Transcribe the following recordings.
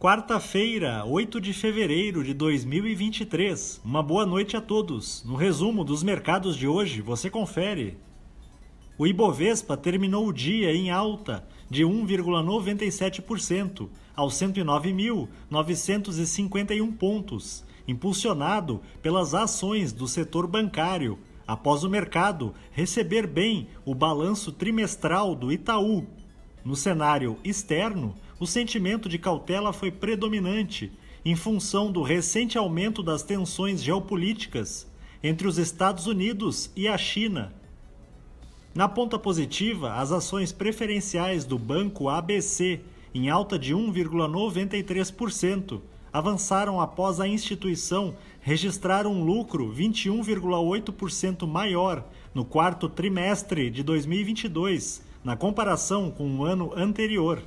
Quarta-feira, 8 de fevereiro de 2023. Uma boa noite a todos. No resumo dos mercados de hoje, você confere. O Ibovespa terminou o dia em alta de 1,97% aos 109.951 pontos, impulsionado pelas ações do setor bancário, após o mercado receber bem o balanço trimestral do Itaú. No cenário externo, o sentimento de cautela foi predominante em função do recente aumento das tensões geopolíticas entre os Estados Unidos e a China. Na ponta positiva, as ações preferenciais do banco ABC, em alta de 1,93%, avançaram após a instituição registrar um lucro 21,8% maior no quarto trimestre de 2022, na comparação com o ano anterior.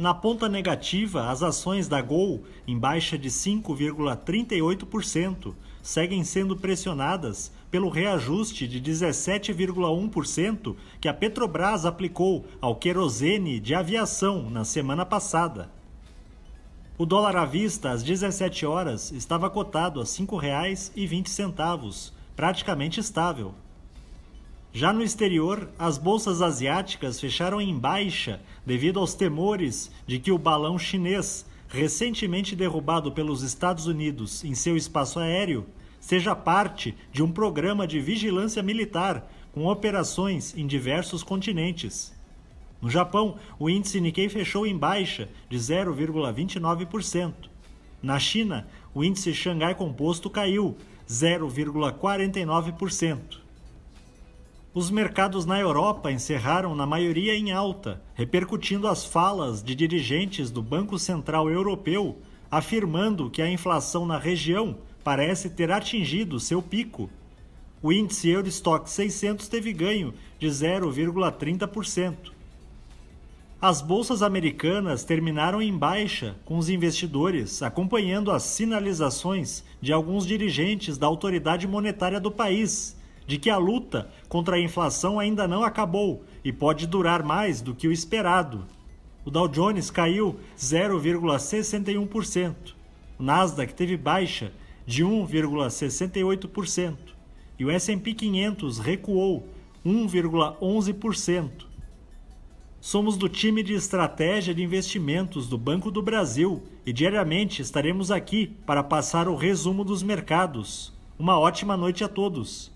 Na ponta negativa, as ações da Gol, em baixa de 5,38%, seguem sendo pressionadas pelo reajuste de 17,1% que a Petrobras aplicou ao querosene de aviação na semana passada. O dólar à vista às 17 horas estava cotado a R$ 5,20, praticamente estável. Já no exterior, as bolsas asiáticas fecharam em baixa devido aos temores de que o balão chinês, recentemente derrubado pelos Estados Unidos em seu espaço aéreo, seja parte de um programa de vigilância militar com operações em diversos continentes. No Japão, o índice Nikkei fechou em baixa de 0,29%. Na China, o índice Xangai Composto caiu 0,49%. Os mercados na Europa encerraram na maioria em alta, repercutindo as falas de dirigentes do Banco Central Europeu afirmando que a inflação na região parece ter atingido seu pico. O índice Eurostock 600 teve ganho de 0,30%. As bolsas americanas terminaram em baixa, com os investidores acompanhando as sinalizações de alguns dirigentes da autoridade monetária do país de que a luta contra a inflação ainda não acabou e pode durar mais do que o esperado. O Dow Jones caiu 0,61%. O Nasdaq teve baixa de 1,68% e o S&P 500 recuou 1,11%. Somos do time de estratégia de investimentos do Banco do Brasil e diariamente estaremos aqui para passar o resumo dos mercados. Uma ótima noite a todos.